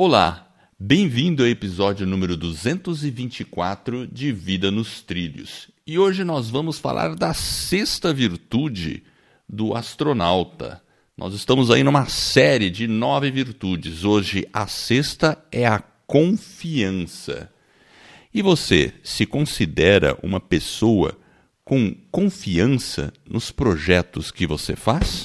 Olá, bem-vindo ao episódio número 224 de Vida nos Trilhos. E hoje nós vamos falar da sexta virtude do astronauta. Nós estamos aí numa série de nove virtudes. Hoje a sexta é a confiança. E você se considera uma pessoa com confiança nos projetos que você faz?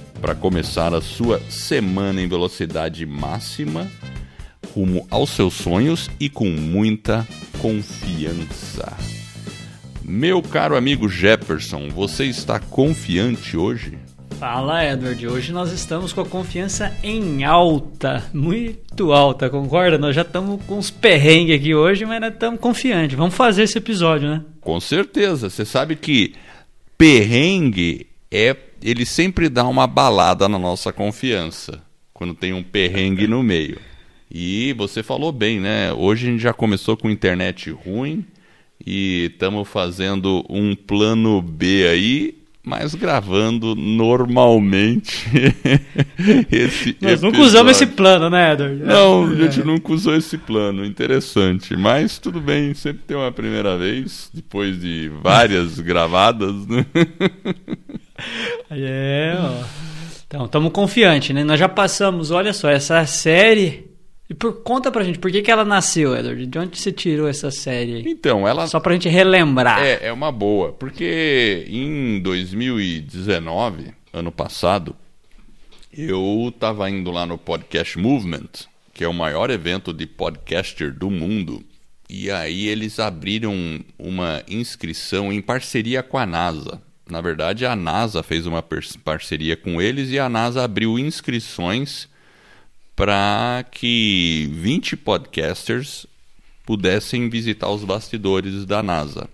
para começar a sua semana em velocidade máxima, rumo aos seus sonhos e com muita confiança. Meu caro amigo Jefferson, você está confiante hoje? Fala, Edward. Hoje nós estamos com a confiança em alta, muito alta, concorda? Nós já estamos com uns perrengues aqui hoje, mas nós estamos confiantes. Vamos fazer esse episódio, né? Com certeza. Você sabe que perrengue é ele sempre dá uma balada na nossa confiança quando tem um perrengue no meio. E você falou bem, né? Hoje a gente já começou com internet ruim e estamos fazendo um plano B aí, mas gravando normalmente esse Nós nunca usamos esse plano, né, Edward? Não, a gente é. nunca usou esse plano. Interessante. Mas tudo bem, sempre tem uma primeira vez, depois de várias gravadas, né? É, ó. Então, estamos confiantes, né? Nós já passamos, olha só, essa série. E por, conta pra gente, por que, que ela nasceu, Edward? De onde você tirou essa série? Então, ela. Só pra gente relembrar. É, é uma boa. Porque em 2019, ano passado, eu tava indo lá no Podcast Movement, que é o maior evento de podcaster do mundo. E aí eles abriram uma inscrição em parceria com a NASA. Na verdade, a NASA fez uma parceria com eles e a NASA abriu inscrições para que 20 podcasters pudessem visitar os bastidores da NASA.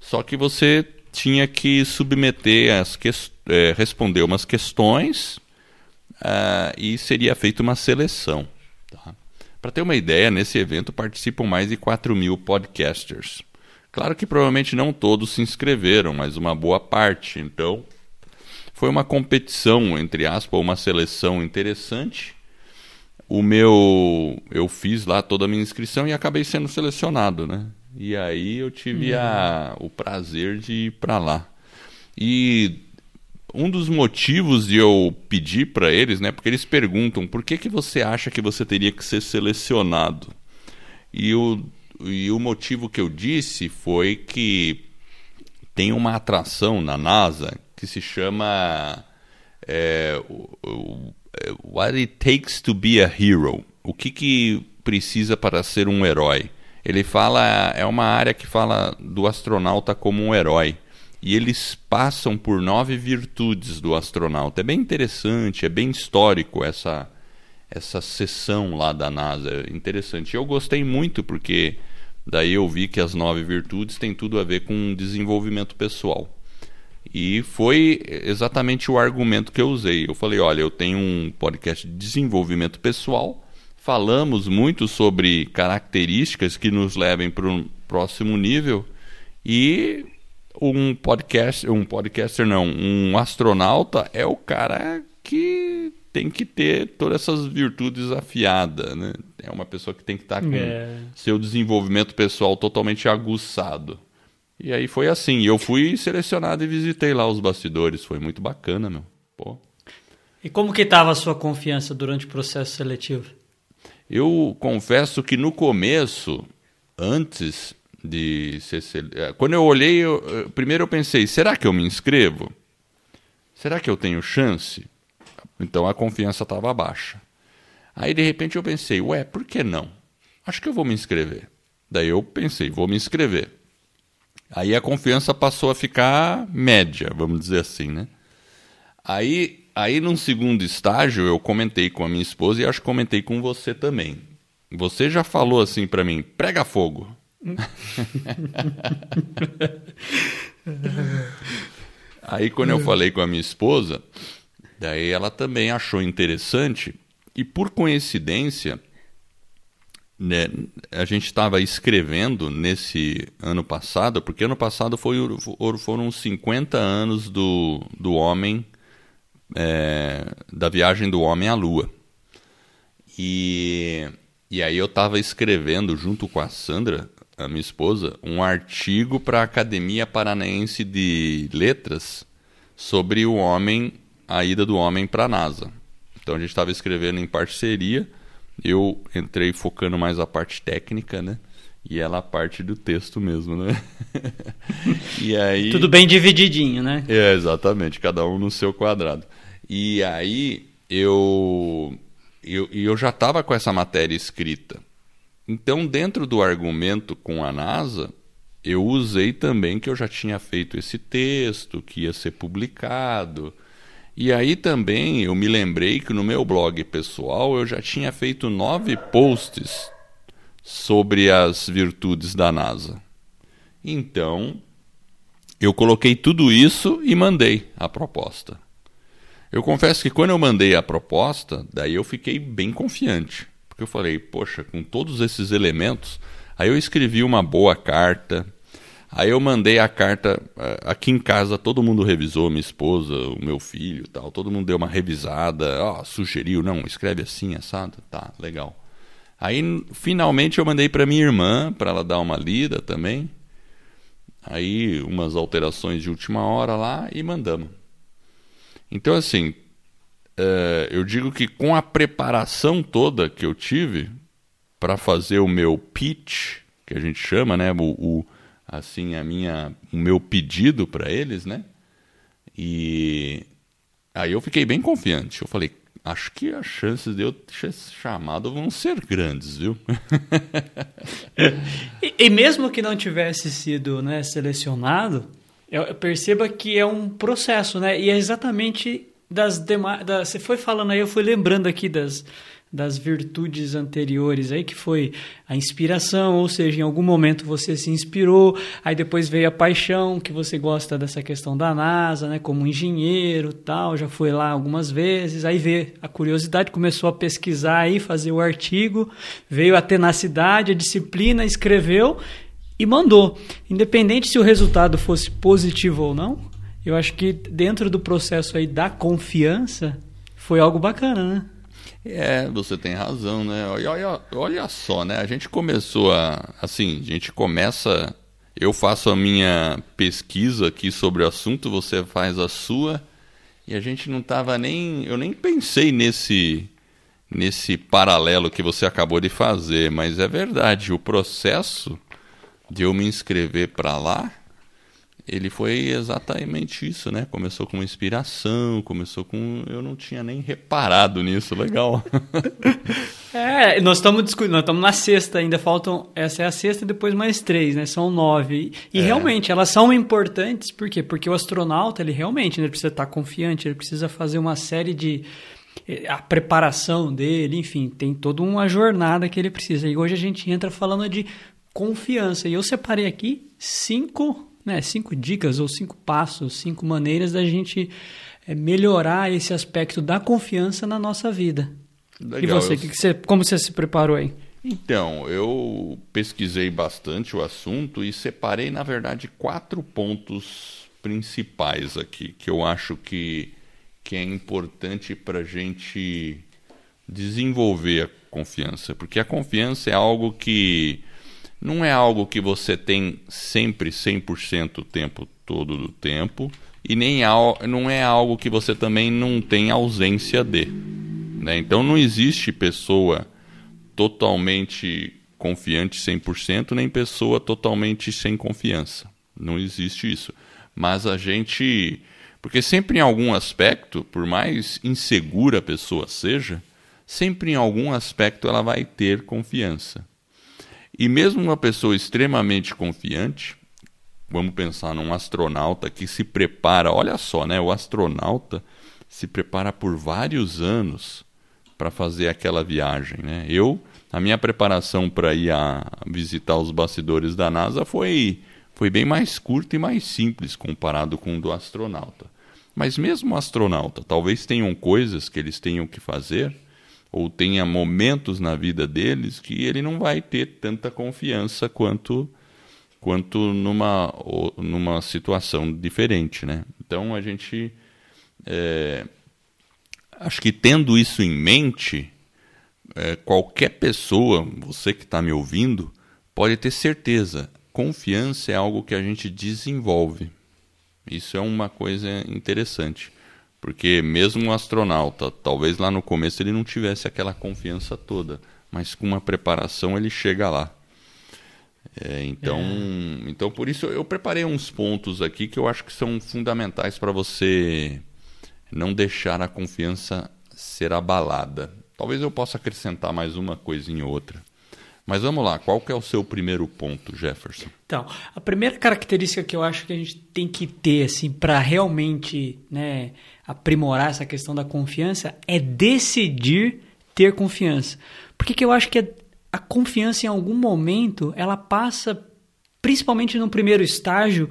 Só que você tinha que submeter as que... É, responder umas questões uh, e seria feita uma seleção. Tá? Para ter uma ideia, nesse evento participam mais de 4 mil podcasters. Claro que provavelmente não todos se inscreveram, mas uma boa parte. Então, foi uma competição, entre aspas, uma seleção interessante. O meu. Eu fiz lá toda a minha inscrição e acabei sendo selecionado, né? E aí eu tive a, o prazer de ir para lá. E um dos motivos de eu pedir para eles, né? Porque eles perguntam por que, que você acha que você teria que ser selecionado? E o e o motivo que eu disse foi que tem uma atração na NASA que se chama é, What It Takes to Be a Hero. O que, que precisa para ser um herói? Ele fala, é uma área que fala do astronauta como um herói. E eles passam por nove virtudes do astronauta. É bem interessante, é bem histórico essa, essa sessão lá da NASA. É interessante. Eu gostei muito porque Daí eu vi que as nove virtudes têm tudo a ver com desenvolvimento pessoal. E foi exatamente o argumento que eu usei. Eu falei: olha, eu tenho um podcast de desenvolvimento pessoal, falamos muito sobre características que nos levem para um próximo nível e um podcast, um podcaster não, um astronauta é o cara que tem que ter todas essas virtudes afiadas, né? É uma pessoa que tem que estar tá com é. seu desenvolvimento pessoal totalmente aguçado. E aí foi assim, eu fui selecionado e visitei lá os bastidores, foi muito bacana, meu. Pô. E como que estava a sua confiança durante o processo seletivo? Eu confesso que no começo, antes de ser eh, quando eu olhei, eu, primeiro eu pensei, será que eu me inscrevo? Será que eu tenho chance? Então a confiança estava baixa. Aí de repente eu pensei, ué, por que não? Acho que eu vou me inscrever. Daí eu pensei, vou me inscrever. Aí a confiança passou a ficar média, vamos dizer assim, né? Aí aí num segundo estágio eu comentei com a minha esposa e acho que comentei com você também. Você já falou assim para mim, prega fogo. aí quando eu falei com a minha esposa, daí ela também achou interessante e por coincidência né, a gente estava escrevendo nesse ano passado, porque ano passado foi, foram 50 anos do, do homem, é, da viagem do homem à Lua. E, e aí eu estava escrevendo, junto com a Sandra, a minha esposa, um artigo para a Academia Paranaense de Letras sobre o homem, a ida do homem para a NASA. Então a gente estava escrevendo em parceria eu entrei focando mais a parte técnica, né? E ela a parte do texto mesmo, né? e aí tudo bem divididinho, né? É, exatamente, cada um no seu quadrado. E aí eu eu, eu já estava com essa matéria escrita. Então, dentro do argumento com a NASA, eu usei também que eu já tinha feito esse texto, que ia ser publicado, e aí também eu me lembrei que no meu blog pessoal eu já tinha feito nove posts sobre as virtudes da NASA. Então, eu coloquei tudo isso e mandei a proposta. Eu confesso que quando eu mandei a proposta, daí eu fiquei bem confiante, porque eu falei, poxa, com todos esses elementos, aí eu escrevi uma boa carta, Aí eu mandei a carta eh, aqui em casa, todo mundo revisou, minha esposa, o meu filho, tal, todo mundo deu uma revisada, ó, sugeriu, não, escreve assim, assado, tá, legal. Aí finalmente eu mandei para minha irmã para ela dar uma lida também. Aí umas alterações de última hora lá e mandamos. Então assim, uh, eu digo que com a preparação toda que eu tive para fazer o meu pitch, que a gente chama, né, o, o assim a minha o meu pedido para eles, né? E aí eu fiquei bem confiante. Eu falei, acho que as chances de eu ser chamado vão ser grandes, viu? e, e, mesmo que não tivesse sido né, selecionado, eu, perceba que é um processo, né? E é exatamente das demais. Da, você foi falando aí, eu fui lembrando aqui das das virtudes anteriores aí, que foi a inspiração, ou seja, em algum momento você se inspirou, aí depois veio a paixão, que você gosta dessa questão da NASA, né, como engenheiro, tal, já foi lá algumas vezes, aí veio a curiosidade, começou a pesquisar aí, fazer o artigo, veio a tenacidade, a disciplina, escreveu e mandou. Independente se o resultado fosse positivo ou não, eu acho que dentro do processo aí da confiança foi algo bacana, né? É, você tem razão, né? Olha, olha, olha só, né? A gente começou a. Assim, a gente começa. Eu faço a minha pesquisa aqui sobre o assunto, você faz a sua, e a gente não estava nem. Eu nem pensei nesse. Nesse paralelo que você acabou de fazer, mas é verdade, o processo de eu me inscrever para lá ele foi exatamente isso, né? Começou com inspiração, começou com. Eu não tinha nem reparado nisso, legal. é, nós estamos discutindo, nós estamos na sexta, ainda faltam. Essa é a sexta e depois mais três, né? São nove. E é. realmente, elas são importantes, por quê? Porque o astronauta, ele realmente ele precisa estar confiante, ele precisa fazer uma série de. Eh, a preparação dele, enfim, tem toda uma jornada que ele precisa. E hoje a gente entra falando de confiança. E eu separei aqui cinco né, cinco dicas ou cinco passos, cinco maneiras da gente é, melhorar esse aspecto da confiança na nossa vida. Legal, e você, eu... que que você, como você se preparou aí? Então, eu pesquisei bastante o assunto e separei, na verdade, quatro pontos principais aqui que eu acho que, que é importante para a gente desenvolver a confiança. Porque a confiança é algo que não é algo que você tem sempre 100% o tempo todo do tempo e nem não é algo que você também não tem ausência de. Né? Então não existe pessoa totalmente confiante 100%, nem pessoa totalmente sem confiança. Não existe isso. Mas a gente. Porque sempre em algum aspecto, por mais insegura a pessoa seja, sempre em algum aspecto ela vai ter confiança. E mesmo uma pessoa extremamente confiante, vamos pensar num astronauta que se prepara, olha só, né? O astronauta se prepara por vários anos para fazer aquela viagem. Né? Eu, a minha preparação para ir a visitar os bastidores da NASA foi, foi bem mais curta e mais simples comparado com o do astronauta. Mas mesmo o astronauta, talvez tenham coisas que eles tenham que fazer ou tenha momentos na vida deles que ele não vai ter tanta confiança quanto quanto numa numa situação diferente, né? Então a gente é, acho que tendo isso em mente, é, qualquer pessoa, você que está me ouvindo, pode ter certeza, confiança é algo que a gente desenvolve. Isso é uma coisa interessante. Porque mesmo um astronauta, talvez lá no começo ele não tivesse aquela confiança toda, mas com uma preparação ele chega lá. É, então, é. então, por isso eu preparei uns pontos aqui que eu acho que são fundamentais para você não deixar a confiança ser abalada. Talvez eu possa acrescentar mais uma coisinha ou outra. Mas vamos lá, qual que é o seu primeiro ponto, Jefferson? Então, a primeira característica que eu acho que a gente tem que ter assim para realmente, né, aprimorar essa questão da confiança é decidir ter confiança. Porque que eu acho que a, a confiança em algum momento ela passa, principalmente no primeiro estágio,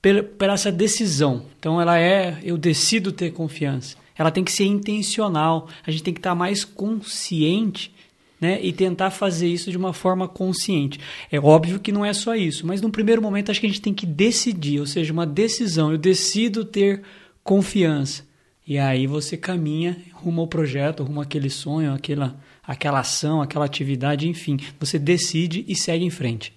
pela, essa decisão. Então ela é, eu decido ter confiança. Ela tem que ser intencional. A gente tem que estar mais consciente né, e tentar fazer isso de uma forma consciente. É óbvio que não é só isso, mas no primeiro momento acho que a gente tem que decidir, ou seja, uma decisão. Eu decido ter confiança. E aí você caminha rumo ao projeto, rumo àquele sonho, aquela, aquela ação, aquela atividade, enfim. Você decide e segue em frente.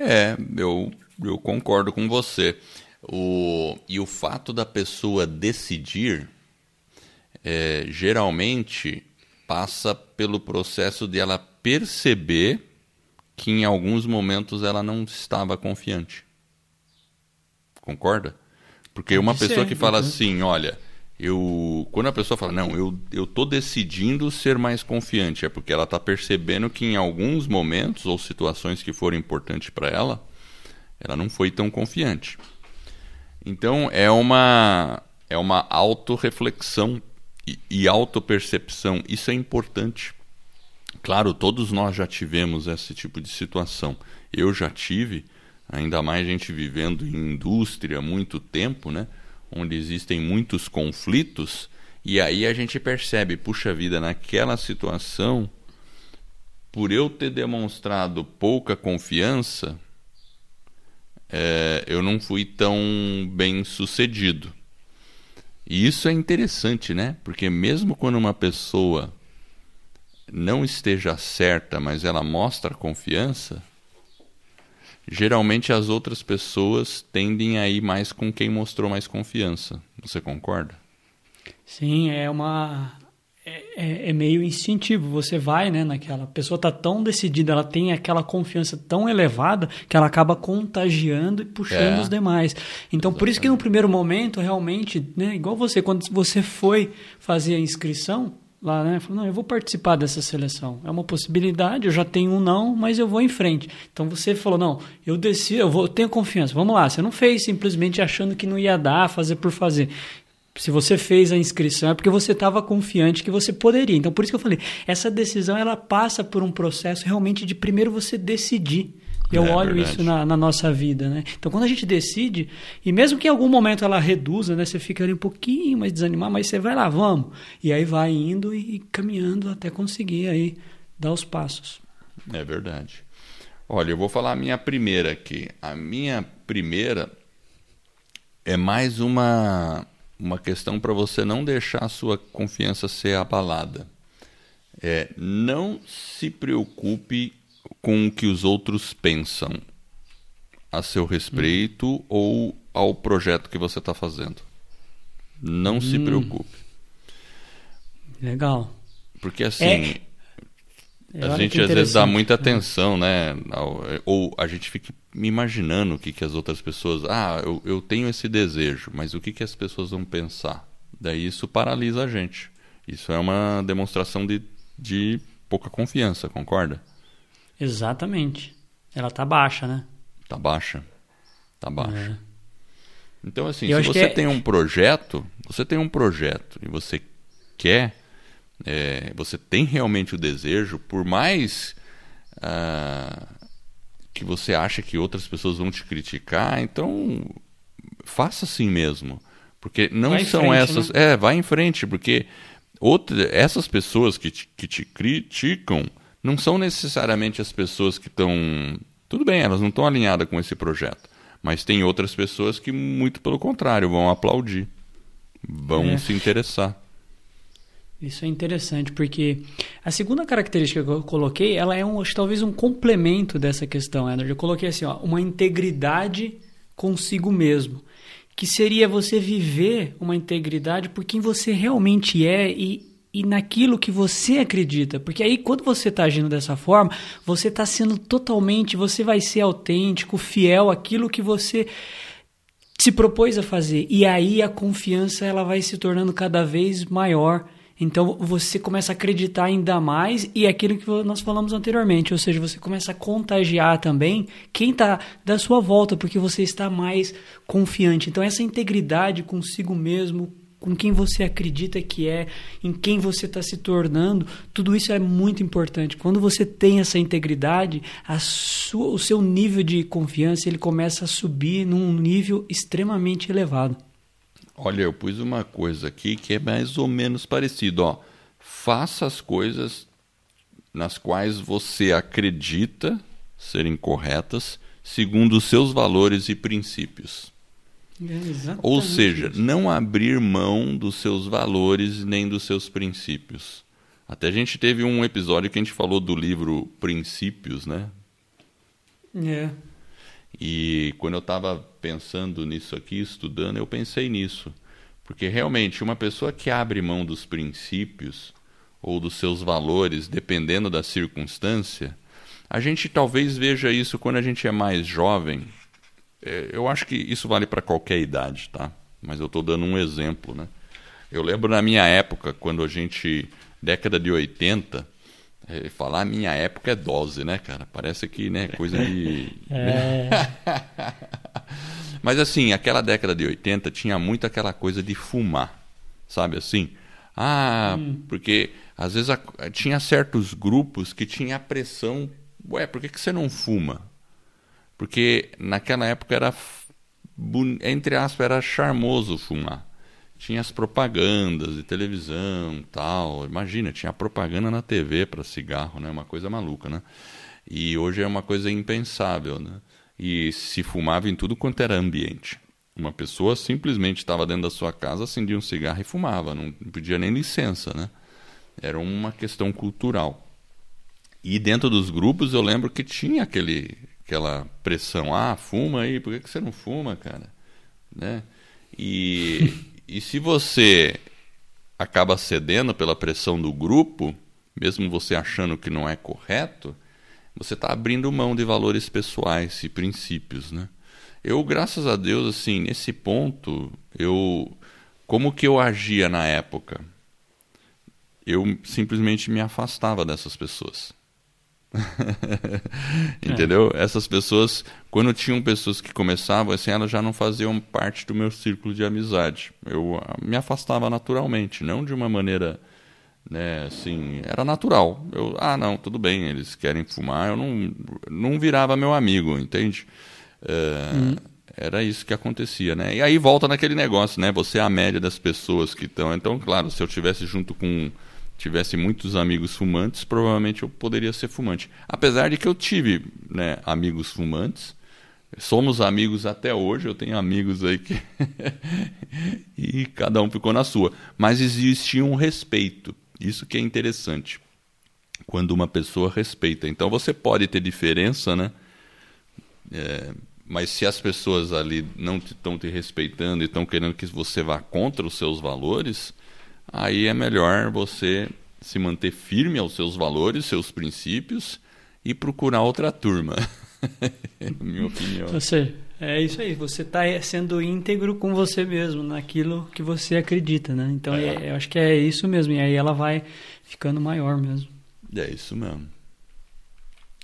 É, eu, eu concordo com você. O, e o fato da pessoa decidir, é, geralmente passa pelo processo de ela perceber que em alguns momentos ela não estava confiante. Concorda? Porque uma pessoa ser, que fala uhum. assim, olha, eu quando a pessoa fala não, eu eu tô decidindo ser mais confiante, é porque ela está percebendo que em alguns momentos ou situações que foram importantes para ela, ela não foi tão confiante. Então é uma é uma autorreflexão e, e autopercepção. Isso é importante. Claro, todos nós já tivemos esse tipo de situação. Eu já tive, ainda mais a gente vivendo em indústria há muito tempo, né? onde existem muitos conflitos, e aí a gente percebe, puxa vida, naquela situação, por eu ter demonstrado pouca confiança, é, eu não fui tão bem sucedido. E isso é interessante, né? Porque mesmo quando uma pessoa não esteja certa, mas ela mostra confiança, geralmente as outras pessoas tendem a ir mais com quem mostrou mais confiança. Você concorda? Sim, é uma é, é, é, meio instintivo. Você vai, né, naquela. A pessoa está tão decidida, ela tem aquela confiança tão elevada que ela acaba contagiando e puxando é. os demais. Então, Exatamente. por isso que no primeiro momento, realmente, né, igual você, quando você foi fazer a inscrição, lá, né? Falou, não, eu vou participar dessa seleção. É uma possibilidade, eu já tenho um não, mas eu vou em frente. Então você falou, não, eu decido, eu, vou, tenho confiança. Vamos lá, você não fez simplesmente achando que não ia dar, fazer por fazer se você fez a inscrição é porque você estava confiante que você poderia. Então, por isso que eu falei, essa decisão ela passa por um processo realmente de primeiro você decidir. Eu é, olho verdade. isso na, na, nossa vida, né? Então, quando a gente decide, e mesmo que em algum momento ela reduza, né? Você fica ali um pouquinho mais desanimado, mas você vai lá, vamos. E aí vai indo e caminhando até conseguir aí dar os passos. É verdade. Olha, eu vou falar a minha primeira aqui. A minha primeira é mais uma uma questão para você não deixar a sua confiança ser abalada. É, não se preocupe com o que os outros pensam a seu respeito hum. ou ao projeto que você está fazendo. Não hum. se preocupe. Legal. Porque assim, é. a gente às vezes dá muita atenção, né? Ou a gente fica imaginando o que, que as outras pessoas. Ah, eu, eu tenho esse desejo, mas o que, que as pessoas vão pensar? Daí isso paralisa a gente. Isso é uma demonstração de, de pouca confiança, concorda? Exatamente. Ela tá baixa, né? Tá baixa. Tá baixa. Então, assim, Eu se você é- tem um projeto, você tem um projeto e você quer, é, você tem realmente o desejo, por mais ah, que você acha que outras pessoas vão te criticar, então faça assim mesmo. Porque não Vai são frente, essas. né? É, vai em frente, porque outra, essas pessoas que te, que te criticam não são necessariamente as pessoas que estão. Tudo bem, elas não estão alinhadas com esse projeto. Mas tem outras pessoas que, muito pelo contrário, vão aplaudir, vão É. se interessar. Isso é interessante, porque a segunda característica que eu coloquei, ela é um, talvez um complemento dessa questão, Edward. Eu coloquei assim, ó, uma integridade consigo mesmo, que seria você viver uma integridade por quem você realmente é e, e naquilo que você acredita. Porque aí, quando você está agindo dessa forma, você está sendo totalmente, você vai ser autêntico, fiel àquilo que você se propôs a fazer. E aí a confiança ela vai se tornando cada vez maior. Então você começa a acreditar ainda mais e é aquilo que nós falamos anteriormente, ou seja, você começa a contagiar também quem está da sua volta, porque você está mais confiante. Então essa integridade consigo mesmo, com quem você acredita que é, em quem você está se tornando, tudo isso é muito importante. Quando você tem essa integridade, sua, o seu nível de confiança ele começa a subir num nível extremamente elevado. Olha, eu pus uma coisa aqui que é mais ou menos parecido. Ó. Faça as coisas nas quais você acredita serem corretas, segundo os seus valores e princípios. É Ou seja, não abrir mão dos seus valores nem dos seus princípios. Até a gente teve um episódio que a gente falou do livro Princípios, né? É. E quando eu estava pensando nisso aqui, estudando, eu pensei nisso. Porque realmente, uma pessoa que abre mão dos princípios ou dos seus valores, dependendo da circunstância, a gente talvez veja isso quando a gente é mais jovem. É, Eu acho que isso vale para qualquer idade, tá? Mas eu estou dando um exemplo, né? Eu lembro na minha época, quando a gente, década de 80, é, falar minha época é dose, né, cara? Parece que, né, coisa de. É. Mas assim, aquela década de 80 tinha muito aquela coisa de fumar, sabe assim? Ah, porque às vezes a- tinha certos grupos que tinha a pressão, ué, por que, que você não fuma? Porque naquela época era, entre aspas, era charmoso fumar. Tinha as propagandas de televisão tal. Imagina, tinha propaganda na TV para cigarro, né? Uma coisa maluca, né? E hoje é uma coisa impensável, né? E se fumava em tudo quanto era ambiente. Uma pessoa simplesmente estava dentro da sua casa, acendia um cigarro e fumava, não pedia nem licença, né? Era uma questão cultural. E dentro dos grupos eu lembro que tinha aquele, aquela pressão, ah, fuma aí, por que, você não fuma, cara? Né? E, e se você acaba cedendo pela pressão do grupo, mesmo você achando que não é correto, você está abrindo mão de valores pessoais e princípios, né? Eu, graças a Deus, assim, nesse ponto, eu como que eu agia na época? Eu simplesmente me afastava dessas pessoas. Entendeu? Essas pessoas, quando tinham pessoas que começavam, assim, elas já não faziam parte do meu círculo de amizade. Eu ah, me afastava naturalmente, não de uma maneira, né, assim, era natural. Eu, ah, não, tudo bem, eles querem fumar, eu não, não virava meu amigo, entende? É, Era isso que acontecia, né? E aí volta naquele negócio, né? Você é a média das pessoas que estão. Então, claro, se eu tivesse junto com tivesse muitos amigos fumantes, provavelmente eu poderia ser fumante. Apesar de que eu tive né, amigos fumantes, somos amigos até hoje, eu tenho amigos aí que. e cada um ficou na sua. Mas existia um respeito, isso que é interessante. Quando uma pessoa respeita. Então você pode ter diferença, né? É, mas se as pessoas ali não estão te, te respeitando e estão querendo que você vá contra os seus valores, aí é melhor você se manter firme aos seus valores, seus princípios e procurar outra turma. minha opinião. Seja, é isso aí, você está sendo íntegro com você mesmo, naquilo que você acredita, né? Então É. é, eu acho que é isso mesmo, e aí ela vai ficando maior mesmo. É isso mesmo.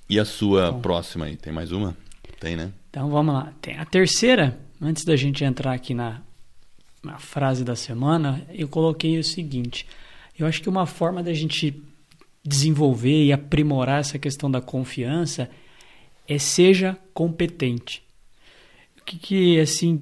E a sua Bom. próxima aí? Tem mais uma? Tem, né? Então vamos lá. Tem a terceira, antes da gente entrar aqui na, na frase da semana, eu coloquei o seguinte: eu acho que uma forma da gente desenvolver e aprimorar essa questão da confiança é seja competente. O que, que assim,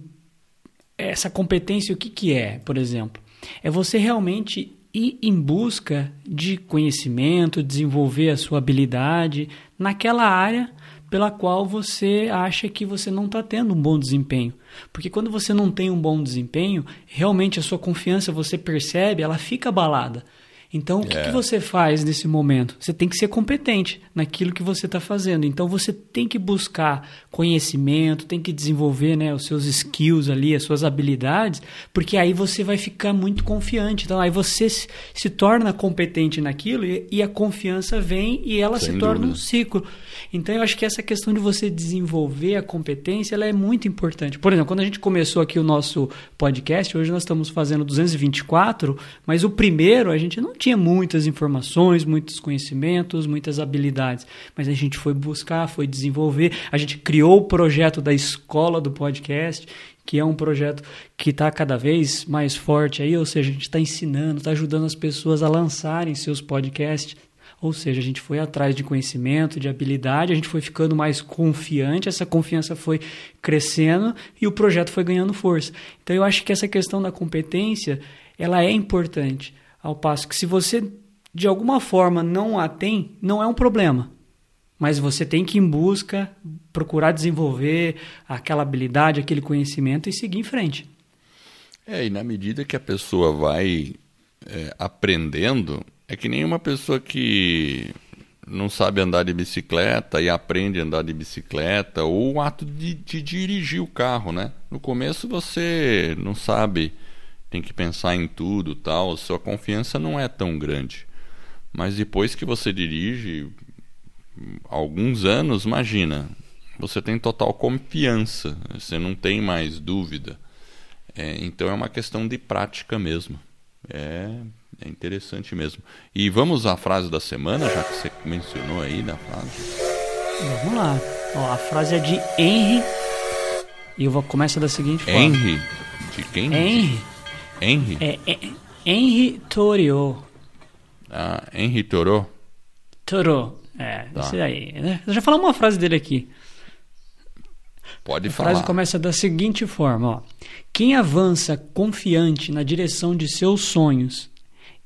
essa competência, o que, que é, por exemplo? É você realmente ir em busca de conhecimento, desenvolver a sua habilidade naquela área pela qual você acha que você não está tendo um bom desempenho. Porque quando você não tem um bom desempenho, realmente a sua confiança, você percebe, ela fica abalada. Então, o que, é. que, você faz nesse momento? Você tem que ser competente naquilo que você está fazendo. Então, você tem que buscar conhecimento, tem que desenvolver né, os seus skills ali, as suas habilidades, porque aí você vai ficar muito confiante. Então, aí você se, se torna competente naquilo e, e, a confiança vem e ela Sem se torna dúvida. um ciclo. Então, eu acho que essa questão de você desenvolver a competência ela é muito importante. Por exemplo, quando a gente começou aqui o nosso podcast, hoje nós estamos fazendo 224, mas o primeiro a gente não tinha muitas informações, muitos conhecimentos, muitas habilidades, mas a gente foi buscar, foi desenvolver, a gente criou o projeto da escola do podcast, que é um projeto que está cada vez mais forte aí, ou seja, a gente está ensinando, está ajudando as pessoas a lançarem seus podcasts. Ou seja, a gente foi atrás de conhecimento, de habilidade, a gente foi ficando mais confiante, essa confiança foi crescendo e o projeto foi ganhando força. Então eu acho que essa questão da competência, ela é importante. Ao passo que se você de alguma forma não a tem, não é um problema. Mas você tem que ir em busca, procurar desenvolver aquela habilidade, aquele conhecimento e seguir em frente. É, e na medida que a pessoa vai é, aprendendo, é que nem uma pessoa que não sabe andar de bicicleta e aprende a andar de bicicleta, ou o ato de, de dirigir o carro, né? No começo você não sabe tem que pensar em tudo, tal, sua confiança não é tão grande. Mas depois que você dirige alguns anos, imagina, você tem total confiança, você não tem mais dúvida. É, então é uma questão de prática mesmo. É, é interessante mesmo. E vamos à frase da semana, já que você mencionou aí na frase. Vamos lá. Ó, a frase é de Henry. E eu vou começar da seguinte forma. Henry? De quem? Henry. Henry? É, é Henry Thoreau. Ah, Henry Thoreau? Thoreau, é, tá. isso aí. Né? Eu já falamos uma frase dele aqui. Pode a falar. A frase começa da seguinte forma: ó. Quem avança confiante na direção de seus sonhos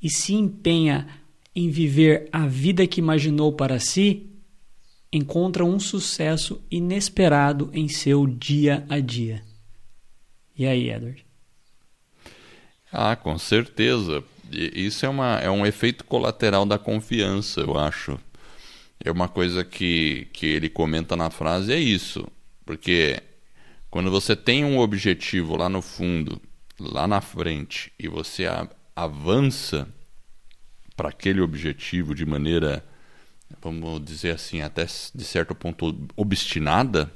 e se empenha em viver a vida que imaginou para si, encontra um sucesso inesperado em seu dia a dia. E aí, Edward? Ah, com certeza. Isso é, uma, é um efeito colateral da confiança, eu acho. É uma coisa que, que ele comenta na frase, é isso. Porque quando você tem um objetivo lá no fundo, lá na frente, e você avança para aquele objetivo de maneira, vamos dizer assim, até de certo ponto obstinada,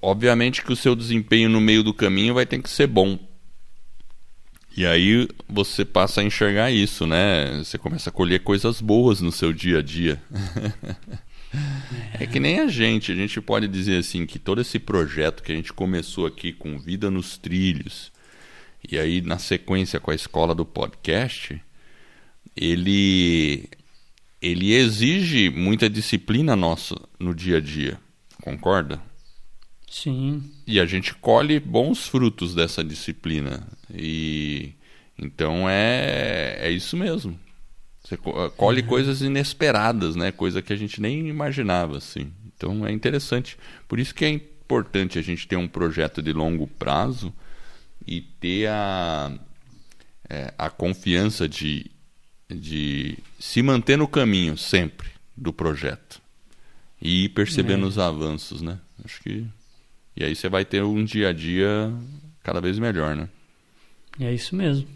obviamente que o seu desempenho no meio do caminho vai ter que ser bom e aí você passa a enxergar isso, né? Você começa a colher coisas boas no seu dia a dia. é que nem a gente, a gente pode dizer assim que todo esse projeto que a gente começou aqui com Vida nos Trilhos, e aí na sequência com a escola do podcast, ele ele exige muita disciplina nossa no dia a dia. Concorda? Sim. E a gente colhe bons frutos dessa disciplina. E então é, é isso mesmo. Você colhe uhum. coisas inesperadas, né? Coisa que a gente nem imaginava, assim. Então é interessante. Por isso que é importante a gente ter um projeto de longo prazo e ter a, é, a confiança de, de se manter no caminho sempre do projeto e ir percebendo é. os avanços, né? Acho que e aí você vai ter um dia a dia cada vez melhor, né? É isso mesmo.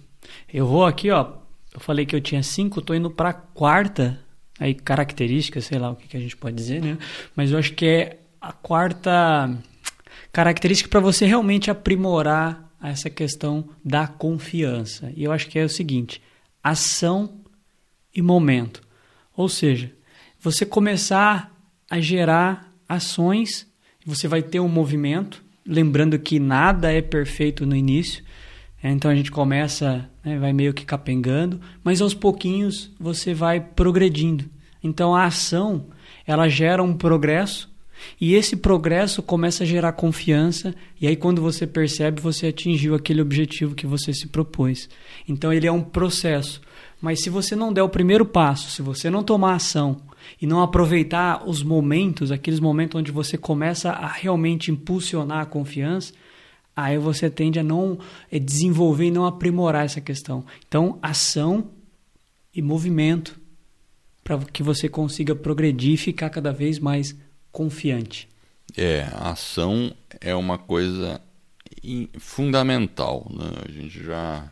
Eu vou aqui, ó. Eu falei que eu tinha cinco, tô indo para quarta. Aí característica, sei lá o que, que a gente pode dizer, né? Mas eu acho que é a quarta característica para você realmente aprimorar essa questão da confiança. E eu acho que é o seguinte: ação e momento. Ou seja, você começar a gerar ações você vai ter um movimento lembrando que nada é perfeito no início. Então a gente começa, né, vai meio que capengando, mas aos pouquinhos você vai progredindo. Então a ação ela gera um progresso e esse progresso começa a gerar confiança, e aí quando você percebe, você atingiu aquele objetivo que você se propôs. Então ele é um processo. Mas se você não der o primeiro passo, se você não tomar ação e não aproveitar os momentos, aqueles momentos onde você começa a realmente impulsionar a confiança, aí você tende a não eh, desenvolver e não aprimorar essa questão. Então, ação e movimento para que você consiga progredir e ficar cada vez mais confiante. É, a ação é uma coisa fundamental. Né? A gente já,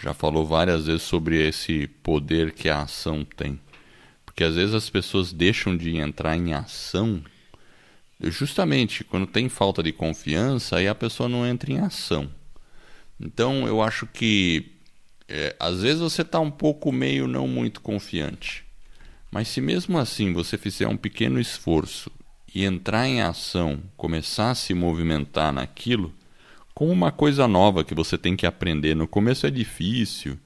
já falou várias vezes sobre esse poder que a ação tem. Porque às vezes as pessoas deixam de entrar em ação justamente quando tem falta de confiança, aí a pessoa não entra em ação. Então eu acho que é, às vezes você está um pouco meio não muito confiante. Mas se mesmo assim você fizer um pequeno esforço e entrar em ação, começar a se movimentar naquilo, como uma coisa nova que você tem que aprender. No começo é difícil,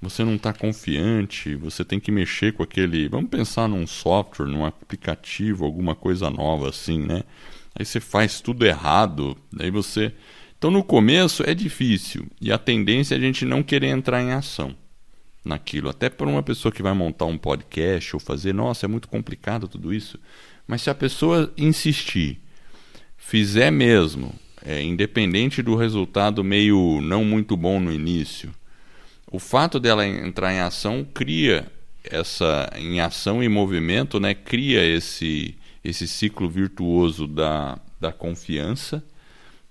você não está confiante, você tem que mexer com aquele. Vamos pensar num software, num aplicativo, alguma coisa nova assim, né? Aí você faz tudo errado, aí você. Então no começo é difícil e a tendência é a gente não querer entrar em ação naquilo. Até para uma pessoa que vai montar um podcast ou fazer, nossa, é muito complicado tudo isso. Mas se a pessoa insistir, fizer mesmo, é, independente do resultado meio não muito bom no início, o fato dela entrar em ação cria essa em ação e movimento, né, cria esse esse ciclo virtuoso da, da confiança.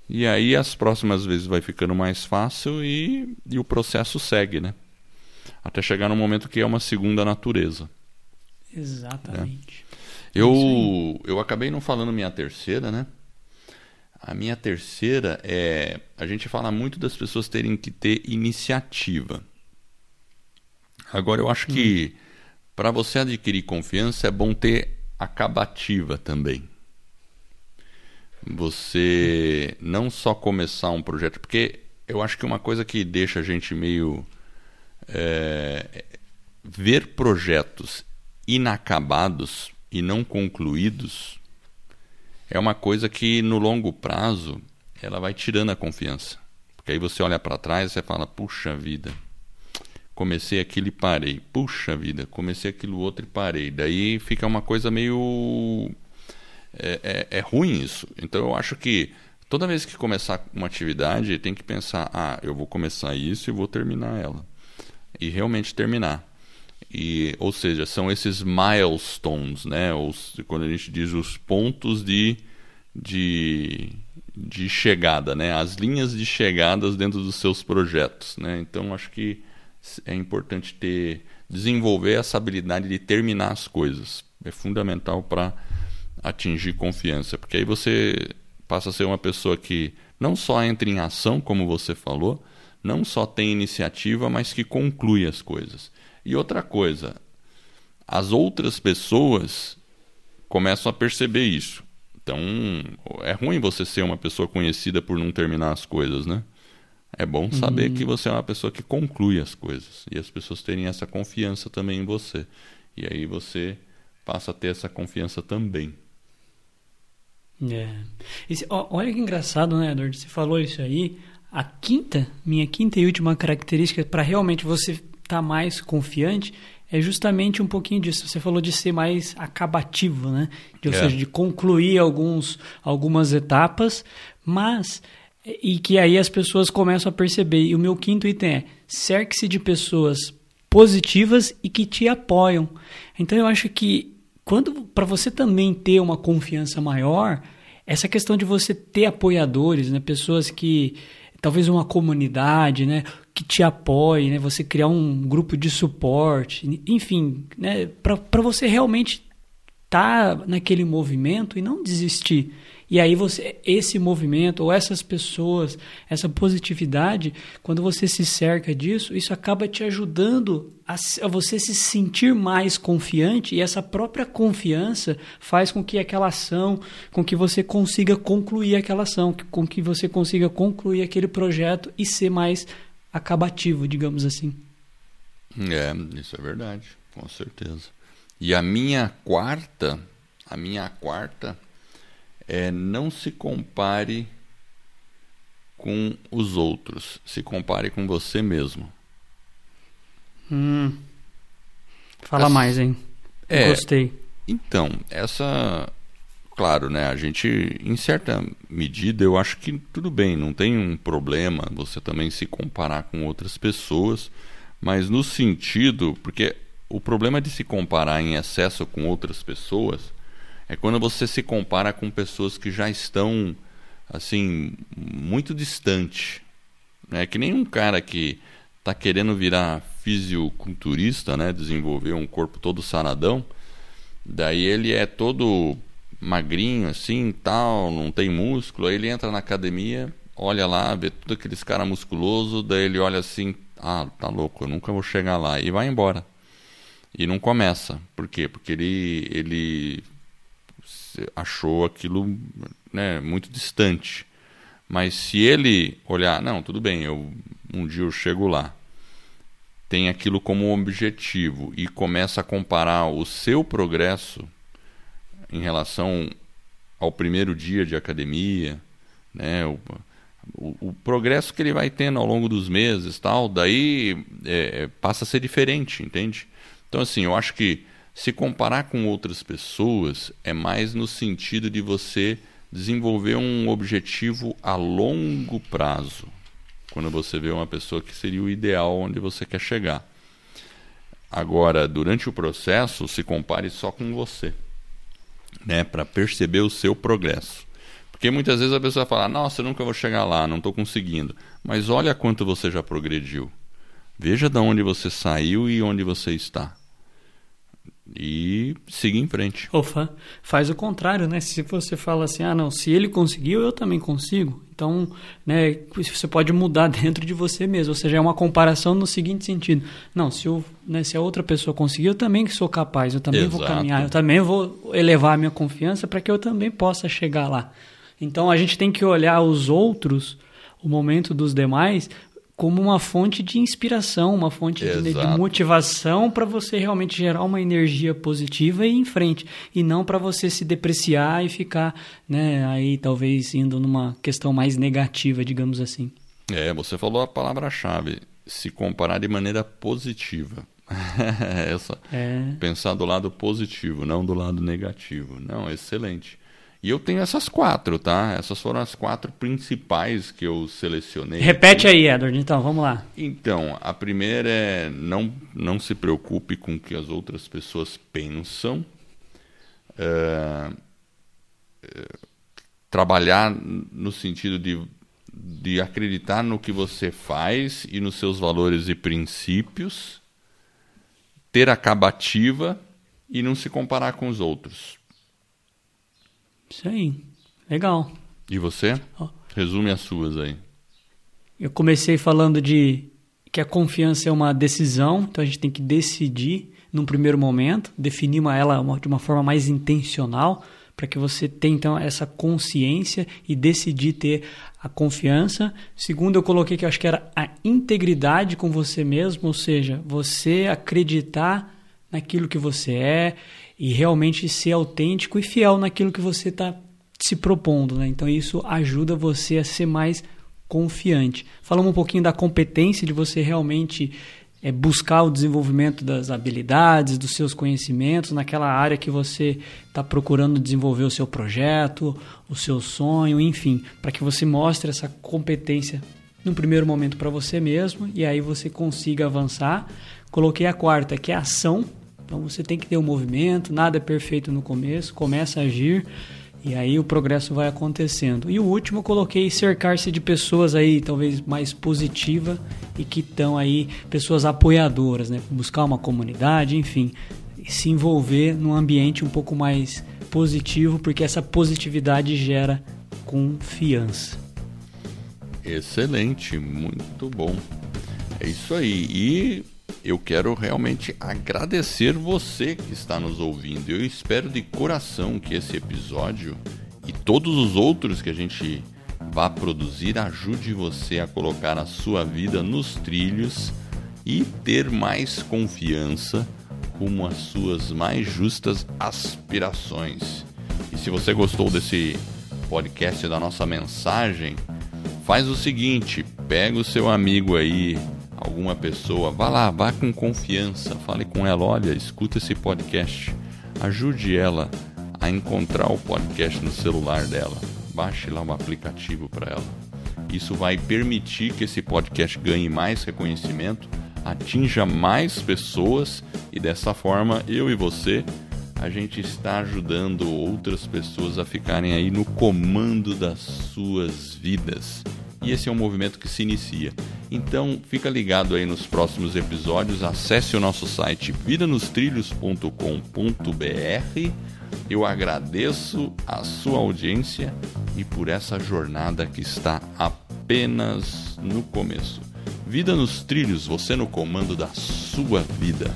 E aí as próximas vezes vai ficando mais fácil e, e o processo segue, né? Até chegar no momento que é uma segunda natureza. Exatamente. Eu, eu acabei não falando minha terceira, né? A minha terceira é. A gente fala muito das pessoas terem que ter iniciativa. Agora, eu acho que hum. para você adquirir confiança é bom ter acabativa também. Você não só começar um projeto, porque eu acho que uma coisa que deixa a gente meio. É, ver projetos inacabados e não concluídos é uma coisa que no longo prazo ela vai tirando a confiança. Porque aí você olha para trás e você fala: puxa vida, comecei aquilo e parei. Puxa vida, comecei aquilo outro e parei. Daí fica uma coisa meio. É, é, é ruim isso. Então eu acho que toda vez que começar uma atividade, tem que pensar: ah, eu vou começar isso e vou terminar ela. E realmente terminar. E, ou seja, são esses milestones, né? Ou, quando a gente diz os pontos de, de, de chegada, né? As linhas de chegadas dentro dos seus projetos, né? Então, acho que é importante ter desenvolver essa habilidade de terminar as coisas. É fundamental para atingir confiança, porque aí você passa a ser uma pessoa que não só entra em ação, como você falou, não só tem iniciativa, mas que conclui as coisas. E outra coisa, as outras pessoas começam a perceber isso. Então, é ruim você ser uma pessoa conhecida por não terminar as coisas, né? É bom saber uhum. que você é uma pessoa que conclui as coisas e as pessoas terem essa confiança também em você. E aí você passa a ter essa confiança também. É. Esse, ó, olha que engraçado, né, Edward? Você falou isso aí. A quinta, minha quinta e última característica para realmente você estar tá mais confiante é justamente um pouquinho disso. Você falou de ser mais acabativo, né? De, ou é. seja, de concluir alguns, algumas etapas, mas e que aí as pessoas começam a perceber. E o meu quinto item é cerque-se de pessoas positivas e que te apoiam. Então eu acho que quando para você também ter uma confiança maior, essa questão de você ter apoiadores, né, pessoas que talvez uma comunidade, né, que te apoie, né? Você criar um grupo de suporte, enfim, né? Para você realmente estar tá naquele movimento e não desistir. E aí você, esse movimento ou essas pessoas, essa positividade, quando você se cerca disso, isso acaba te ajudando a, a, você se sentir mais confiante e essa própria confiança faz com que aquela ação, com que você consiga concluir aquela ação, com que você consiga concluir aquele projeto e ser mais acabativo, digamos assim. É, isso é verdade, com certeza. E a minha quarta, a minha quarta é não se compare com os outros, se compare com você mesmo. Hum. Fala essa, mais, hein? É, Gostei. Então, essa. Claro, né? A gente, em certa medida, eu acho que tudo bem, não tem um problema você também se comparar com outras pessoas, mas no sentido. Porque o problema de se comparar em excesso com outras pessoas é quando você se compara com pessoas que já estão assim muito distante. É que nem um cara que está querendo virar fisiculturista, né, desenvolver um corpo todo saradão, daí ele é todo magrinho assim, tal, não tem músculo, aí ele entra na academia, olha lá, vê tudo aqueles cara musculoso, daí ele olha assim, ah, tá louco, eu nunca vou chegar lá e vai embora. E não começa. Por quê? Porque ele ele achou aquilo né, muito distante. Mas se ele olhar, não, tudo bem, eu, um dia eu chego lá, tem aquilo como objetivo e começa a comparar o seu progresso em relação ao primeiro dia de academia, né, o, o, o progresso que ele vai tendo ao longo dos meses, tal, daí é, é passa a ser diferente, entende? Então assim, eu acho que se comparar com outras pessoas é mais no sentido de você desenvolver um objetivo a longo prazo. Quando você vê uma pessoa que seria o ideal onde você quer chegar. Agora, durante o processo, se compare só com você, né, para perceber o seu progresso. Porque muitas vezes a pessoa fala: "Nossa, eu nunca vou chegar lá, não estou conseguindo". Mas olha quanto você já progrediu. Veja de onde você saiu e onde você está e seguir em frente. Ofa, faz o contrário, né? Se você fala assim, ah, não, se ele conseguiu, eu também consigo. Então, né, você pode mudar dentro de você mesmo. Ou seja, é uma comparação no seguinte sentido: não, se, eu, né, se a outra pessoa conseguiu, eu também sou capaz, eu também Exato. vou caminhar, eu também vou elevar a minha confiança para que eu também possa chegar lá. Então, a gente tem que olhar os outros, o momento dos demais, como uma fonte de inspiração, uma fonte de, de, motivação para você realmente gerar uma energia positiva e ir em frente, e não para você se depreciar e ficar, né, aí talvez indo numa questão mais negativa, digamos assim. É, você falou a palavra-chave, se comparar de maneira positiva. Essa, é. Pensar do lado positivo, não do lado negativo. Não, excelente. E eu tenho essas quatro, tá? Essas foram as quatro principais que eu selecionei. Repete aí, Edward, então, vamos lá. Então, a primeira é não, não se preocupe com o que as outras pessoas pensam. É, é, trabalhar no sentido de, de acreditar no que você faz e nos seus valores e princípios. Ter acabativa e não se comparar com os outros isso aí. Legal. E você? Resume as suas aí. Eu comecei falando de que a confiança é uma decisão, então a gente tem que decidir num primeiro momento, definir uma, ela de uma forma mais intencional, para que você tenha então essa consciência e decidir ter a confiança. Segundo, eu coloquei que eu acho que era a integridade com você mesmo, ou seja, você acreditar naquilo que você é e realmente ser autêntico e fiel naquilo que você está se propondo. Né? Então isso ajuda você a ser mais confiante. Falamos um pouquinho da competência de você realmente é, buscar o desenvolvimento das habilidades, dos seus conhecimentos naquela área que você está procurando desenvolver o seu projeto, o seu sonho, enfim, para que você mostre essa competência no primeiro momento para você mesmo e aí você consiga avançar. Coloquei a quarta, que é ação, então você tem que ter um movimento, nada é perfeito no começo, começa a agir e aí o progresso vai acontecendo. E o último coloquei cercar-se de pessoas aí talvez mais positiva e que estão aí pessoas apoiadoras, né? Buscar uma comunidade, enfim, se envolver num ambiente um pouco mais positivo, porque essa positividade gera confiança. Excelente, muito bom. É isso aí. E eu quero realmente agradecer você que está nos ouvindo. Eu espero de coração que esse episódio e todos os outros que a gente vá produzir ajude você a colocar a sua vida nos trilhos e ter mais confiança rumo às suas mais justas aspirações. E se você gostou desse podcast da nossa mensagem, faz o seguinte, pega o seu amigo aí, alguma pessoa, vá lá, vá com confiança, fale com ela, olha, escuta esse podcast, ajude ela a encontrar o podcast no celular dela. Baixe lá um aplicativo para ela. Isso vai permitir que esse podcast ganhe mais reconhecimento, atinja mais pessoas e dessa forma eu e você a gente está ajudando outras pessoas a ficarem aí no comando das suas vidas. E esse é um movimento que se inicia. Então, fica ligado aí nos próximos episódios, acesse o nosso site vidanostrilhos.com.br. Eu agradeço a sua audiência e por essa jornada que está apenas no começo. Vida nos trilhos, você no comando da sua vida.